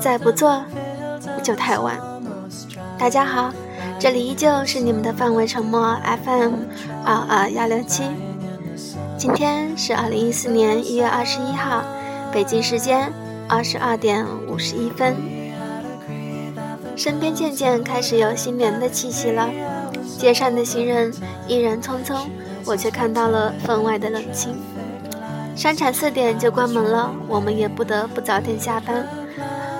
再不做就太晚。大家好，这里依旧是你们的范围沉默 FM 二二幺六七。今天是二零一四年一月二十一号，北京时间二十二点五十一分。身边渐渐开始有新年的气息了，街上的行人依然匆匆，我却看到了分外的冷清。商场四点就关门了，我们也不得不早点下班。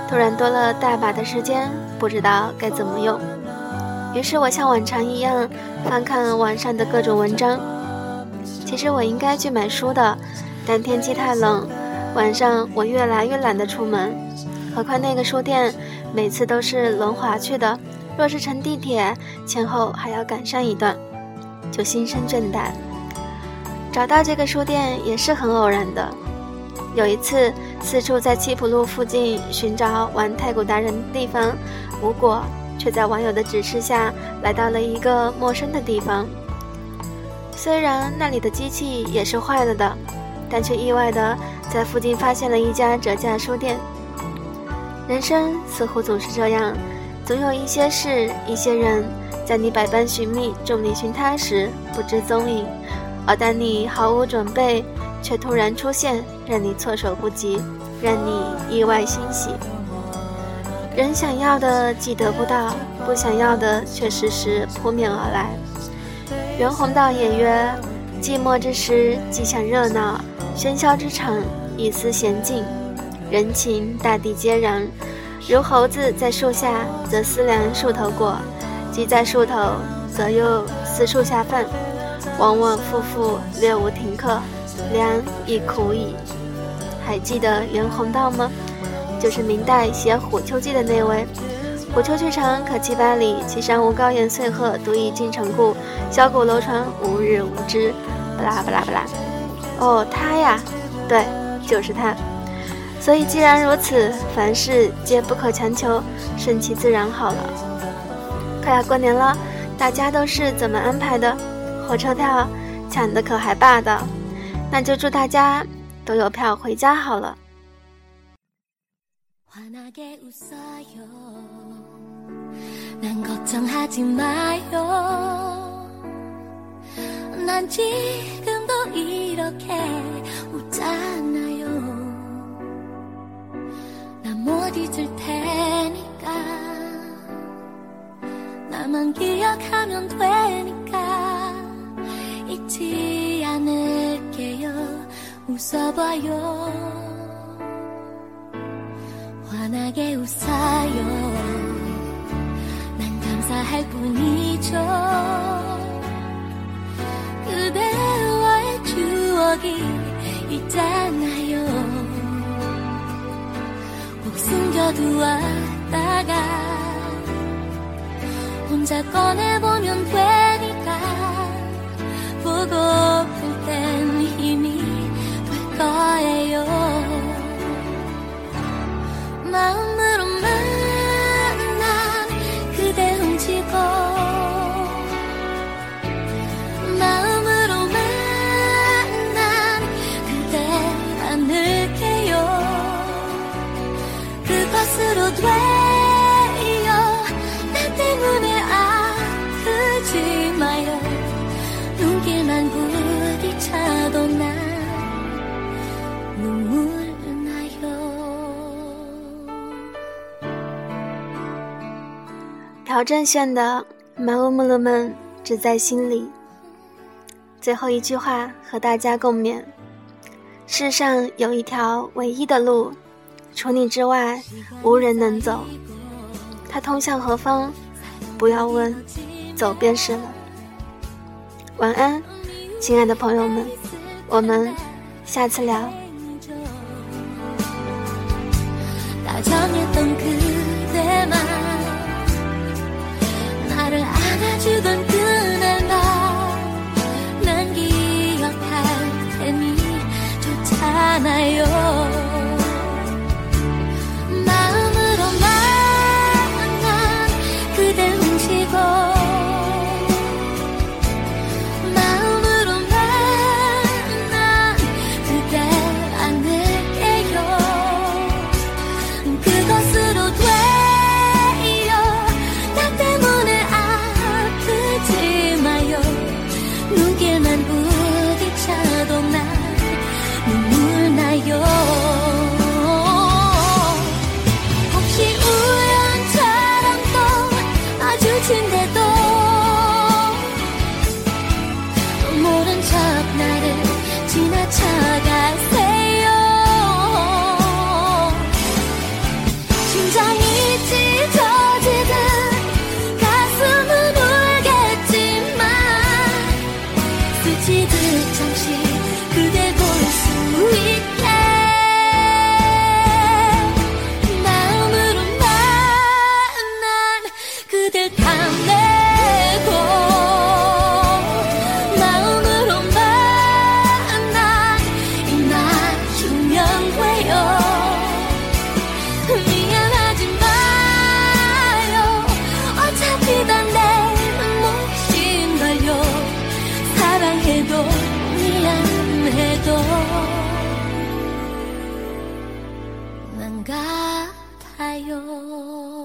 突然多了大把的时间，不知道该怎么用。于是我像往常一样翻看网上的各种文章。其实我应该去买书的，但天气太冷，晚上我越来越懒得出门。何况那个书店每次都是轮滑去的，若是乘地铁，前后还要赶上一段，就心生倦怠。找到这个书店也是很偶然的。有一次，四处在七浦路附近寻找玩太古达人的地方，无果，却在网友的指示下来到了一个陌生的地方。虽然那里的机器也是坏了的，但却意外的在附近发现了一家折价书店。人生似乎总是这样，总有一些事、一些人，在你百般寻觅、众里寻他时不知踪影。而当你毫无准备，却突然出现，让你措手不及，让你意外欣喜。人想要的既得不到，不想要的却时时扑面而来。袁宏道也曰：“寂寞之时，即想热闹；喧嚣之场，一丝闲静。人情大地皆然。如猴子在树下，则思量树头果；即在树头，则又思树下饭。”往往复复，略无停课，良亦苦矣。还记得袁宏道吗？就是明代写《虎丘记》的那位。虎丘去长可七八里，其山无高岩翠壑，独倚金城固。箫鼓楼船，无日无之。巴拉巴拉巴拉。哦，他呀，对，就是他。所以既然如此，凡事皆不可强求，顺其自然好了。快要过年了，大家都是怎么安排的？火车票抢的可还霸道，那就祝大家都有票回家好了。 잊지 않을게요 웃어봐요 환하게 웃어요 난 감사할 뿐이죠 그대와의 추억이 있잖아요 꼭 숨겨두었다가 혼자 꺼내보면되니까 Oh. 길만 부딪혀도 난 눈물 나요 朴正炫的“马乌木鲁们只在心里”，最后一句话和大家共勉：世上有一条唯一的路，除你之外无人能走。它通向何方？不要问，走便是了。 晚安，亲爱的朋友们，我们下次聊。 척 나를 지나쳐가세요. 심장이 찢어지듯 가슴은 울겠지만 스치듯 잠시 그댈 볼 수 있게. 마음으로 난난 그댈 담 感慨哟。